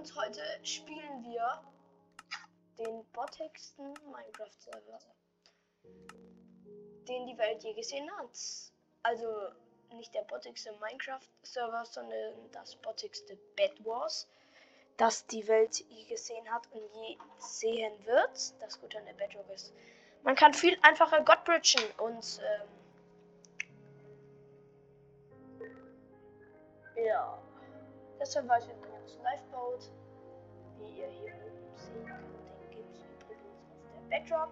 und heute spielen wir den bottigsten Minecraft-Server, den die Welt je gesehen hat. Also nicht der bottigste Minecraft-Server, sondern das bottigste Bed Wars, das die Welt je gesehen hat und je sehen wird. Das Gute an der Bedrock ist, man kann viel einfacher God bridgen und ähm, ja. Deshalb war ich übrigens Lifeboat. Wie ihr hier oben sehen könnt, den gibt es übrigens auf der Bedrock.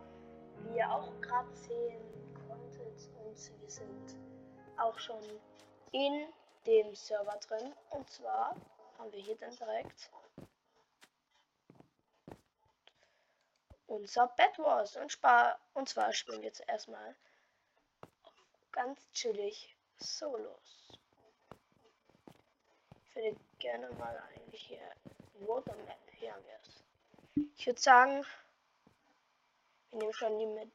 Wie ihr auch gerade sehen konntet. Und wir sind auch schon in dem Server drin. Und zwar haben wir hier dann direkt unser Bed Wars. Und, spar und zwar spielen wir jetzt erstmal ganz chillig Solos würde gerne mal eigentlich hier Water Map. Es. Ich würde sagen, wir nehmen schon die mit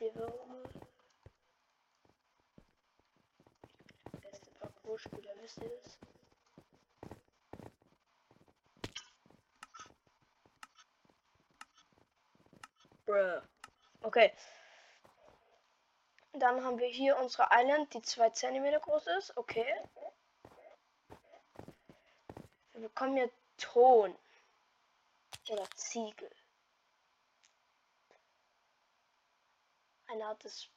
Development. Beste Parcours-Spieler, wisst ihr das? Bruh. Okay. Dann haben wir hier unsere Island, die 2 cm groß ist. Okay. Wir bekommen hier Ton. Oder Ziegel. Einer hat es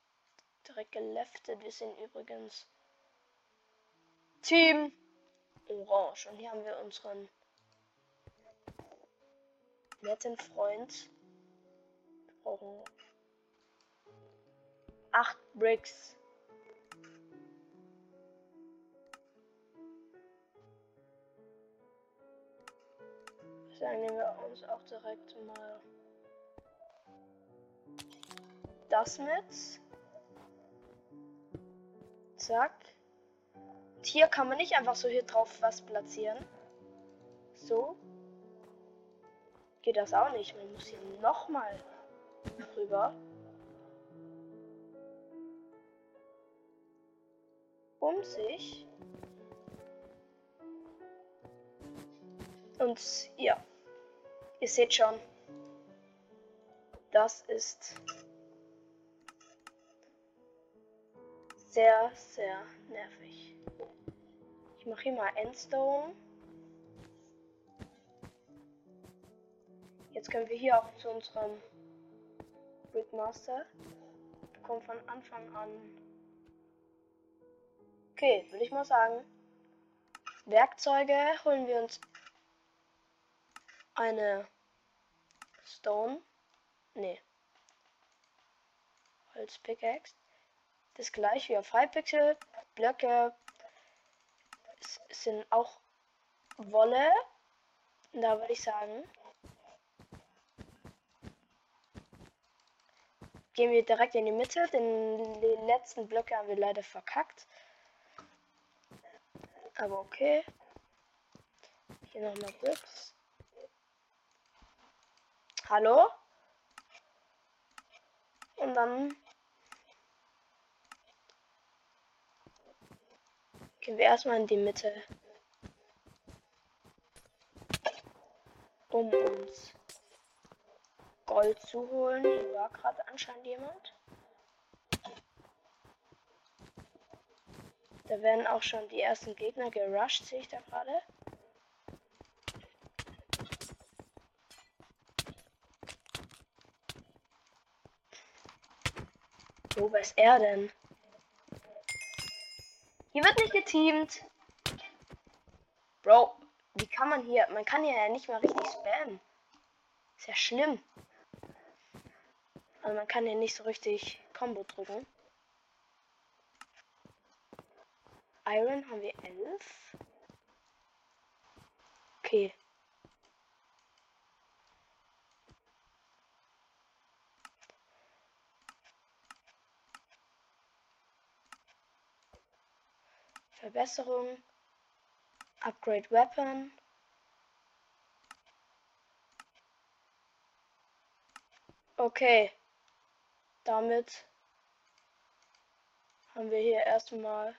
direkt geleftet. Wir sind übrigens Team Orange. Und hier haben wir unseren netten Freund. Wir brauchen acht Bricks. Sagen, nehmen wir uns auch direkt mal das mit. Zack. Und hier kann man nicht einfach so hier drauf was platzieren. So. Geht das auch nicht. Man muss hier nochmal rüber. Um sich. Und ja. Ihr seht schon, das ist sehr, sehr nervig. Ich mache hier mal Endstone. Jetzt können wir hier auch zu unserem Brickmaster. Bekommen von Anfang an. Okay, würde ich mal sagen. Werkzeuge holen wir uns eine Stone. Nee. Holz Pickaxe. Das gleiche wie auf Hypixel. Blöcke sind auch Wolle. Da würde ich sagen. Gehen wir direkt in die Mitte. Den, den letzten Blöcke haben wir leider verkackt. Aber okay. Hier nochmal Bricks. Hallo? Und dann gehen wir erstmal in die Mitte. Um uns Gold zu holen. Hier war gerade anscheinend jemand. Da werden auch schon die ersten Gegner gerusht, sehe ich da gerade. Wo ist er denn? Hier wird nicht geteamt. Bro, wie kann man hier? Man kann hier ja nicht mal richtig spammen. Ist ja schlimm. Also man kann hier nicht so richtig Combo drücken. Iron haben wir elf. Okay. Verbesserung. Upgrade Weapon. Okay. Damit haben wir hier erstmal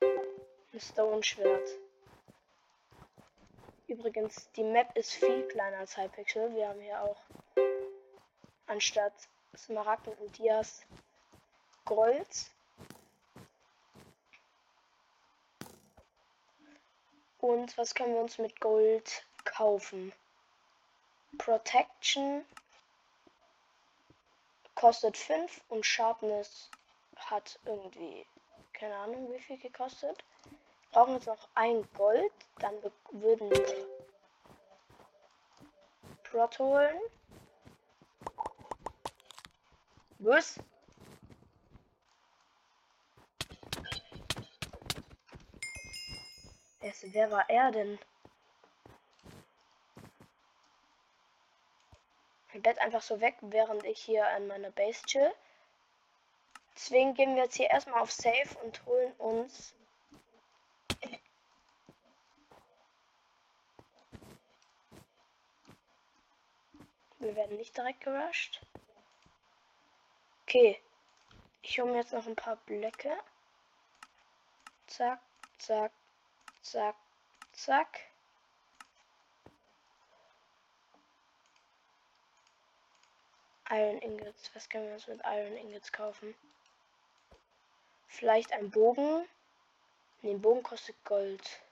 eine Stone Schwert. Übrigens, die Map ist viel kleiner als Hypixel. Wir haben hier auch anstatt Smaragden und Dias Gold. Und was können wir uns mit Gold kaufen? Protection kostet 5 und Sharpness hat irgendwie keine Ahnung wie viel gekostet. Brauchen jetzt noch ein Gold, dann würden wir Prot holen. Was? Wer war er denn? Mein Bett einfach so weg, während ich hier an meiner Base chill. Deswegen gehen wir jetzt hier erstmal auf Safe und holen uns Wir werden nicht direkt gerusht. Okay. Ich hole mir jetzt noch ein paar Blöcke. Zack, zack, zack, zack. Iron Ingots. Was können wir uns mit Iron Ingots kaufen? Vielleicht ein Bogen. Ne, Bogen kostet Gold.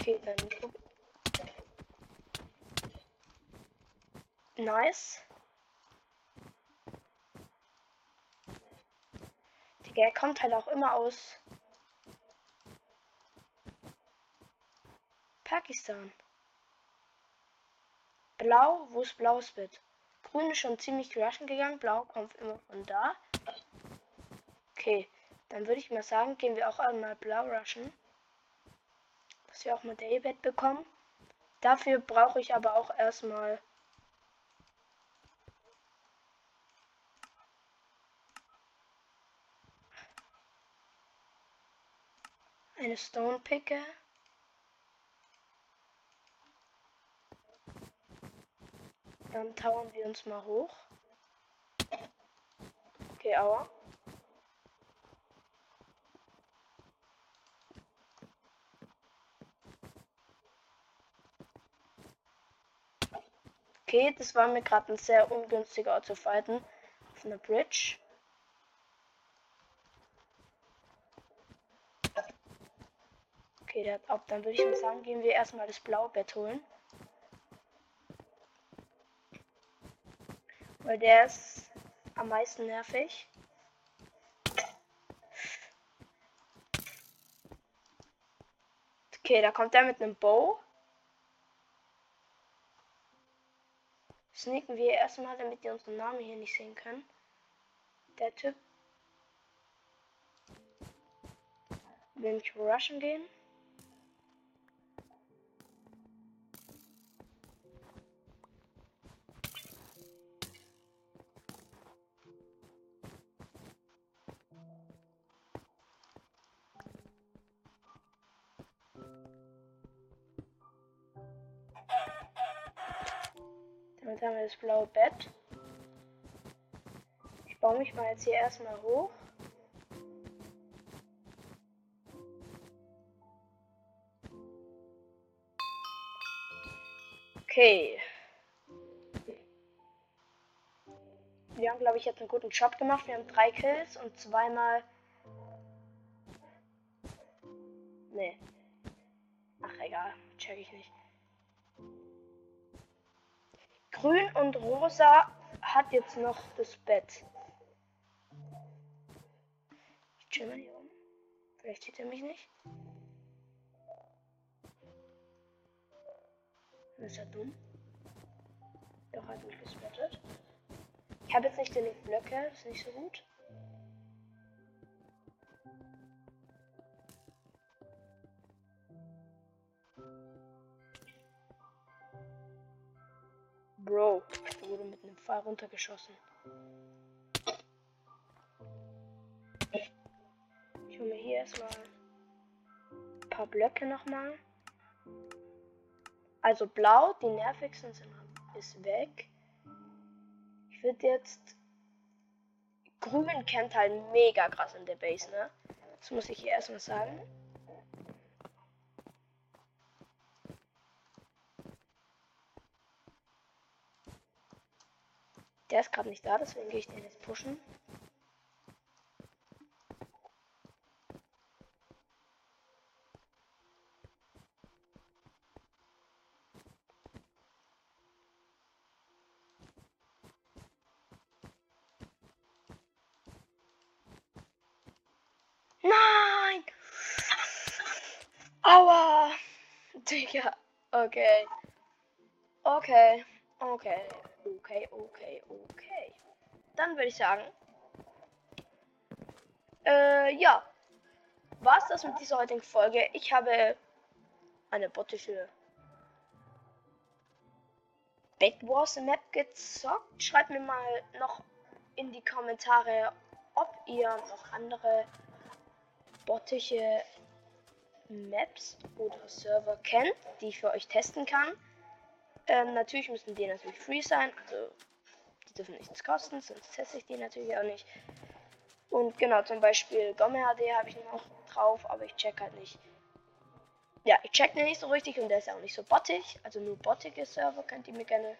Okay, dann. Nice. Digga, er kommt halt auch immer aus Pakistan. Blau, wo ist blaues Bett? Grün ist schon ziemlich rushen gegangen, blau kommt immer von da. Okay, dann würde ich mal sagen, gehen wir auch einmal blau rushen dass wir auch mal Daybed bekommen. Dafür brauche ich aber auch erstmal eine Stone Picke. Dann tauern wir uns mal hoch. Okay, aua. Okay, das war mir gerade ein sehr ungünstiger Ort zu fighten. Auf einer Bridge. Okay, der hat ab. Dann würde ich mal sagen, gehen wir erstmal das blaue Bett holen. Weil der ist am meisten nervig. Okay, da kommt er mit einem Bow. sneaken wir erstmal, damit die unseren Namen hier nicht sehen können. Der Typ will mich rushen gehen. Damit haben wir das blaue Bett. Ich baue mich mal jetzt hier erstmal hoch. Okay. Wir haben, glaube ich, jetzt einen guten Job gemacht. Wir haben drei Kills und zweimal. Nee. Ach, egal. Check ich nicht. Grün und Rosa hat jetzt noch das Bett. Ich chill mal hier rum. Vielleicht sieht er mich nicht. ist er dumm. Doch hat mich gespottet. Ich habe jetzt nicht genug Blöcke, ist nicht so gut. Bro, ich wurde mit einem Pfeil runtergeschossen. Ich hole mir hier erstmal ein paar Blöcke nochmal. Also blau, die nervigsten sind ist weg. Ich würde jetzt grün campt halt mega krass in der Base, ne? Das muss ich hier erstmal sagen. Der ist gerade nicht da, deswegen gehe ich den jetzt pushen. Nein! Aua! Digga. Okay. Okay. Okay. Okay, okay, okay. Dann würde ich sagen. Äh, ja. War's das mit dieser heutigen Folge? Ich habe eine bottische Bed Wars Map gezockt. Schreibt mir mal noch in die Kommentare, ob ihr noch andere bottische Maps oder Server kennt, die ich für euch testen kann. Ähm, natürlich müssen die natürlich free sein, also die dürfen nichts kosten, sonst teste ich die natürlich auch nicht. Und genau, zum Beispiel Gomme HD habe ich noch drauf, aber ich check halt nicht. Ja, ich check den nicht so richtig und der ist auch nicht so bottig. Also nur bottige Server könnt ihr mir gerne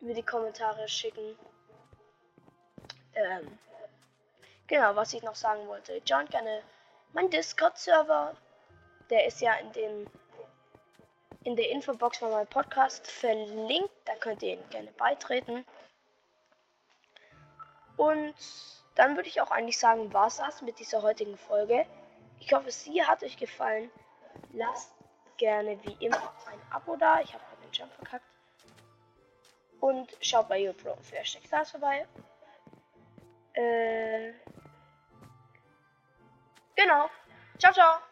über die Kommentare schicken. Ähm, genau, was ich noch sagen wollte. Join gerne mein Discord-Server. Der ist ja in den in der Infobox von meinem Podcast verlinkt. Da könnt ihr ihn gerne beitreten. Und dann würde ich auch eigentlich sagen, war es das mit dieser heutigen Folge. Ich hoffe, sie hat euch gefallen. Lasst gerne wie immer ein Abo da. Ich habe gerade den Jump verkackt. Und schaut bei YouPro für Hashtag Stars vorbei. Äh, genau. Ciao, ciao.